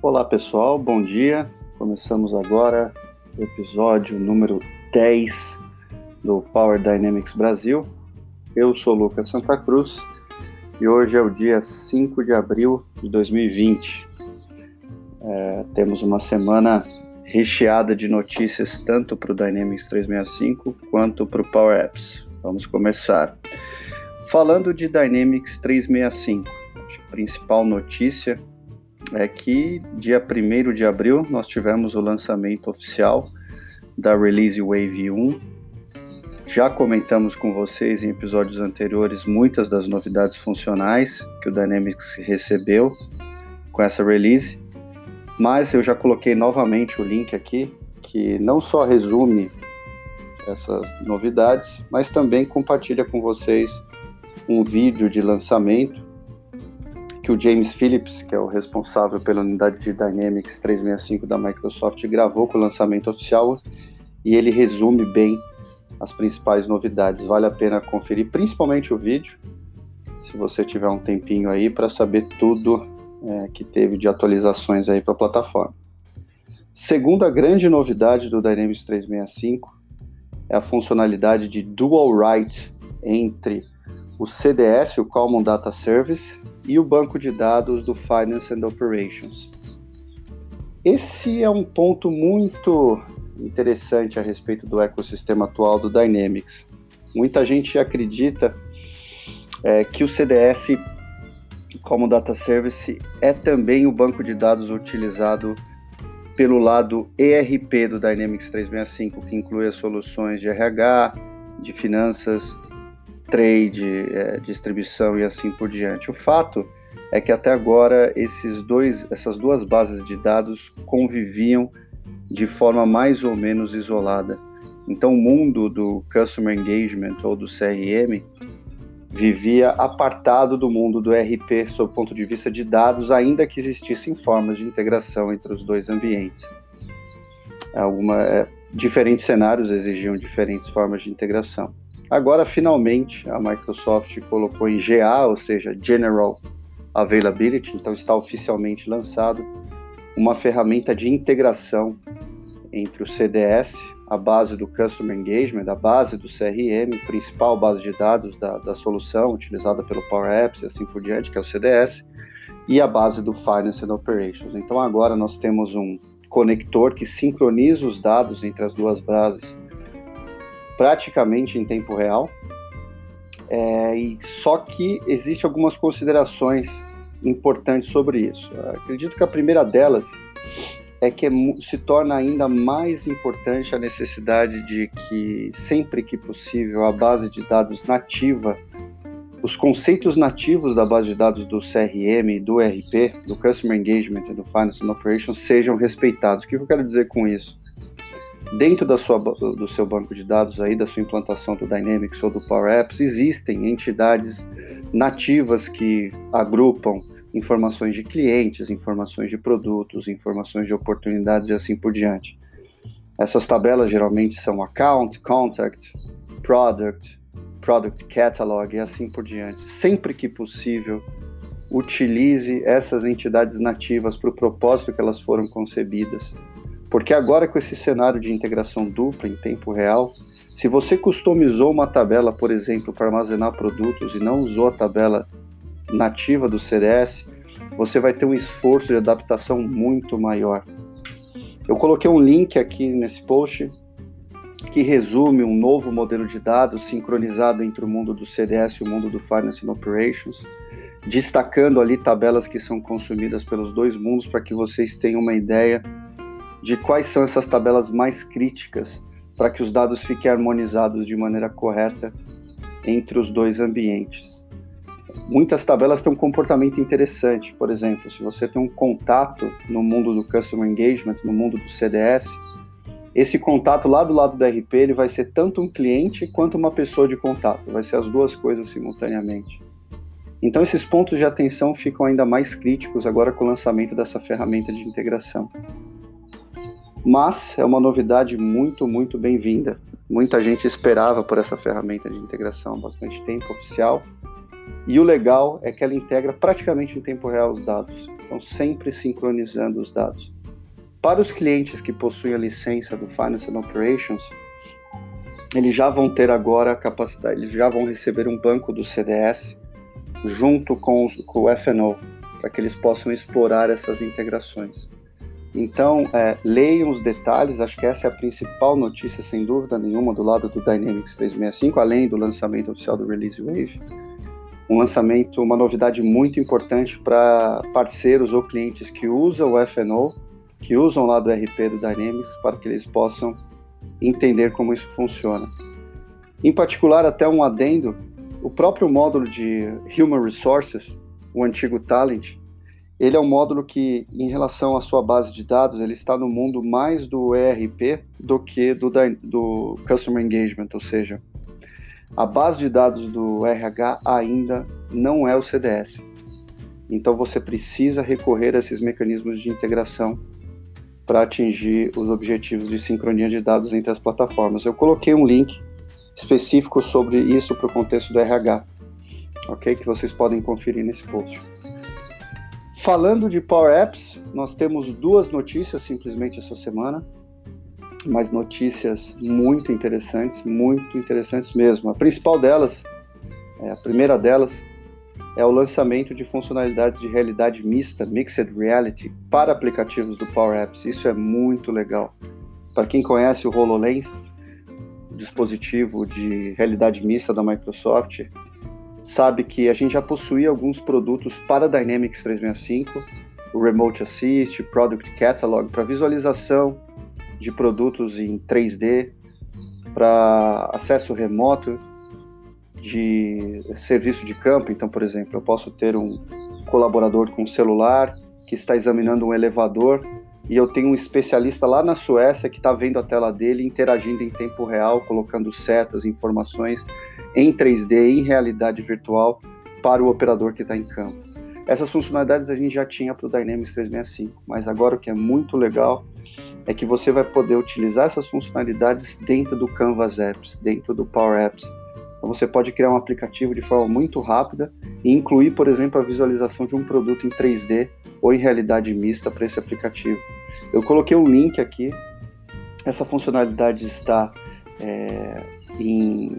Olá pessoal, bom dia. Começamos agora o episódio número 10 do Power Dynamics Brasil. Eu sou Lucas Santa Cruz e hoje é o dia 5 de abril de 2020. É, temos uma semana recheada de notícias tanto para o Dynamics 365 quanto para o Power Apps. Vamos começar. Falando de Dynamics 365, a principal notícia é que dia 1 de abril nós tivemos o lançamento oficial da Release Wave 1. Já comentamos com vocês em episódios anteriores muitas das novidades funcionais que o Dynamics recebeu com essa release, mas eu já coloquei novamente o link aqui que não só resume essas novidades, mas também compartilha com vocês um vídeo de lançamento que o James Phillips, que é o responsável pela unidade de Dynamics 365 da Microsoft, gravou com o lançamento oficial e ele resume bem as principais novidades. Vale a pena conferir, principalmente o vídeo, se você tiver um tempinho aí para saber tudo é, que teve de atualizações aí para a plataforma. Segunda grande novidade do Dynamics 365 é a funcionalidade de dual write entre o CDS, o Common Data Service, e o banco de dados do Finance and Operations. Esse é um ponto muito interessante a respeito do ecossistema atual do Dynamics. Muita gente acredita é, que o CDS, como Data Service, é também o banco de dados utilizado pelo lado ERP do Dynamics 365, que inclui as soluções de RH, de finanças, trade, é, distribuição e assim por diante. O fato é que até agora esses dois, essas duas bases de dados conviviam de forma mais ou menos isolada. Então, o mundo do Customer Engagement ou do CRM vivia apartado do mundo do RP sob o ponto de vista de dados, ainda que existissem formas de integração entre os dois ambientes. Alguma, é, diferentes cenários exigiam diferentes formas de integração. Agora, finalmente, a Microsoft colocou em GA, ou seja, General Availability, então está oficialmente lançado uma ferramenta de integração entre o CDS, a base do Customer Engagement, a base do CRM, principal base de dados da, da solução utilizada pelo Power Apps e assim por diante, que é o CDS, e a base do Finance and Operations. Então agora nós temos um conector que sincroniza os dados entre as duas bases praticamente em tempo real. É, e só que existe algumas considerações importantes sobre isso. Eu acredito que a primeira delas é que é, se torna ainda mais importante a necessidade de que sempre que possível a base de dados nativa, os conceitos nativos da base de dados do CRM, do RP, do Customer Engagement e do Finance and Operations sejam respeitados. O que eu quero dizer com isso? Dentro da sua, do seu banco de dados aí, da sua implantação do Dynamics ou do Power Apps, existem entidades nativas que agrupam informações de clientes, informações de produtos, informações de oportunidades e assim por diante. Essas tabelas geralmente são account, contact, product, product catalog e assim por diante. Sempre que possível, utilize essas entidades nativas para o propósito que elas foram concebidas porque agora com esse cenário de integração dupla em tempo real, se você customizou uma tabela, por exemplo, para armazenar produtos e não usou a tabela nativa do CDS, você vai ter um esforço de adaptação muito maior. Eu coloquei um link aqui nesse post que resume um novo modelo de dados sincronizado entre o mundo do CDS e o mundo do Finance and Operations, destacando ali tabelas que são consumidas pelos dois mundos para que vocês tenham uma ideia de quais são essas tabelas mais críticas para que os dados fiquem harmonizados de maneira correta entre os dois ambientes. Muitas tabelas têm um comportamento interessante, por exemplo, se você tem um contato no mundo do Customer Engagement, no mundo do CDS, esse contato lá do lado do RP ele vai ser tanto um cliente quanto uma pessoa de contato, vai ser as duas coisas simultaneamente. Então esses pontos de atenção ficam ainda mais críticos agora com o lançamento dessa ferramenta de integração mas é uma novidade muito, muito bem-vinda. Muita gente esperava por essa ferramenta de integração há bastante tempo oficial E o legal é que ela integra praticamente em tempo real os dados, então sempre sincronizando os dados. Para os clientes que possuem a licença do Finance and Operations, eles já vão ter agora a capacidade, eles já vão receber um banco do CDS junto com, com o FNO, para que eles possam explorar essas integrações. Então, é, leiam os detalhes, acho que essa é a principal notícia, sem dúvida nenhuma, do lado do Dynamics 365, além do lançamento oficial do Release Wave. Um lançamento, uma novidade muito importante para parceiros ou clientes que usam o FNO, que usam lá do RP do Dynamics, para que eles possam entender como isso funciona. Em particular, até um adendo, o próprio módulo de Human Resources, o antigo Talent, ele é um módulo que, em relação à sua base de dados, ele está no mundo mais do ERP do que do, do Customer Engagement, ou seja, a base de dados do RH ainda não é o CDS. Então você precisa recorrer a esses mecanismos de integração para atingir os objetivos de sincronia de dados entre as plataformas. Eu coloquei um link específico sobre isso para o contexto do RH, ok? Que vocês podem conferir nesse post. Falando de Power Apps, nós temos duas notícias simplesmente essa semana, mas notícias muito interessantes, muito interessantes mesmo. A principal delas, é, a primeira delas, é o lançamento de funcionalidades de realidade mista, Mixed Reality, para aplicativos do Power Apps. Isso é muito legal. Para quem conhece o HoloLens, dispositivo de realidade mista da Microsoft, sabe que a gente já possuía alguns produtos para Dynamics 365, o Remote Assist, Product Catalog, para visualização de produtos em 3D, para acesso remoto de serviço de campo. Então, por exemplo, eu posso ter um colaborador com celular que está examinando um elevador e eu tenho um especialista lá na Suécia que está vendo a tela dele, interagindo em tempo real, colocando setas, informações em 3D, em realidade virtual, para o operador que está em campo. Essas funcionalidades a gente já tinha para o Dynamics 365, mas agora o que é muito legal é que você vai poder utilizar essas funcionalidades dentro do Canvas Apps, dentro do Power Apps. Então você pode criar um aplicativo de forma muito rápida e incluir, por exemplo, a visualização de um produto em 3D ou em realidade mista para esse aplicativo. Eu coloquei um link aqui. Essa funcionalidade está é, em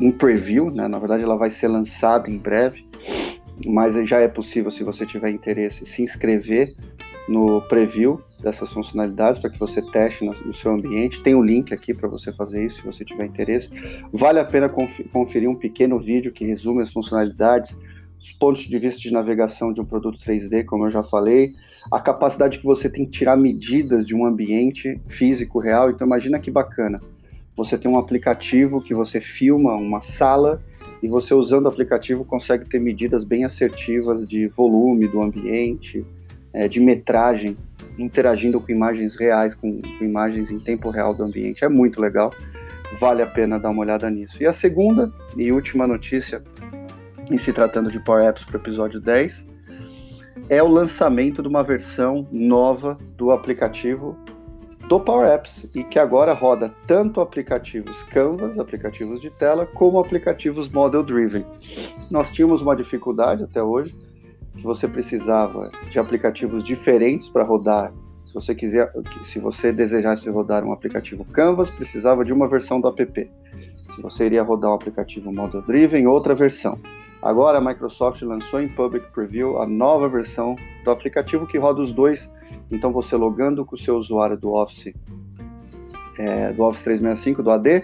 em preview, né? na verdade ela vai ser lançada em breve, mas já é possível, se você tiver interesse, se inscrever no preview dessas funcionalidades para que você teste no, seu ambiente. Tem um link aqui para você fazer isso, se você tiver interesse. Vale a pena conferir um pequeno vídeo que resume as funcionalidades, os pontos de vista de navegação de um produto 3D, como eu já falei, a capacidade que você tem de tirar medidas de um ambiente físico real. Então imagina que bacana você tem um aplicativo que você filma uma sala e você usando o aplicativo consegue ter medidas bem assertivas de volume do ambiente, é, de metragem, interagindo com imagens reais, com, com, imagens em tempo real do ambiente. É muito legal, vale a pena dar uma olhada nisso. E a segunda e última notícia, em se tratando de Power Apps para o episódio 10, é o lançamento de uma versão nova do aplicativo do Power Apps e que agora roda tanto aplicativos Canvas, aplicativos de tela, como aplicativos Model Driven. Nós tínhamos uma dificuldade até hoje, que você precisava de aplicativos diferentes para rodar. Se você quiser, se você desejasse rodar um aplicativo Canvas, precisava de uma versão do app. Se você iria rodar um aplicativo Model Driven, outra versão. Agora a Microsoft lançou em Public Preview a nova versão do aplicativo que roda os dois então, você logando com o seu usuário do Office, é, do Office 365, do AD,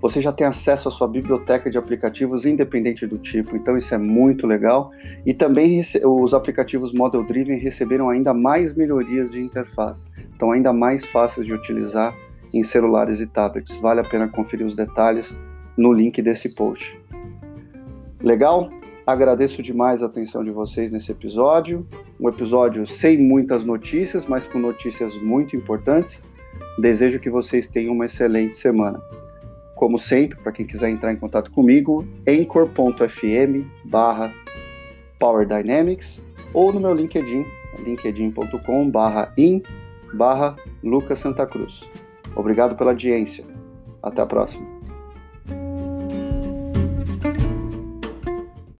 você já tem acesso à sua biblioteca de aplicativos independente do tipo. Então, isso é muito legal. E também os aplicativos Model Driven receberam ainda mais melhorias de interface. Então, ainda mais fáceis de utilizar em celulares e tablets. Vale a pena conferir os detalhes no link desse post. Legal? Agradeço demais a atenção de vocês nesse episódio. Um episódio sem muitas notícias, mas com notícias muito importantes. Desejo que vocês tenham uma excelente semana. Como sempre, para quem quiser entrar em contato comigo, anchor.fm barra ou no meu LinkedIn, linkedin.com barra in barra Lucas Santa Cruz. Obrigado pela audiência. Até a próxima.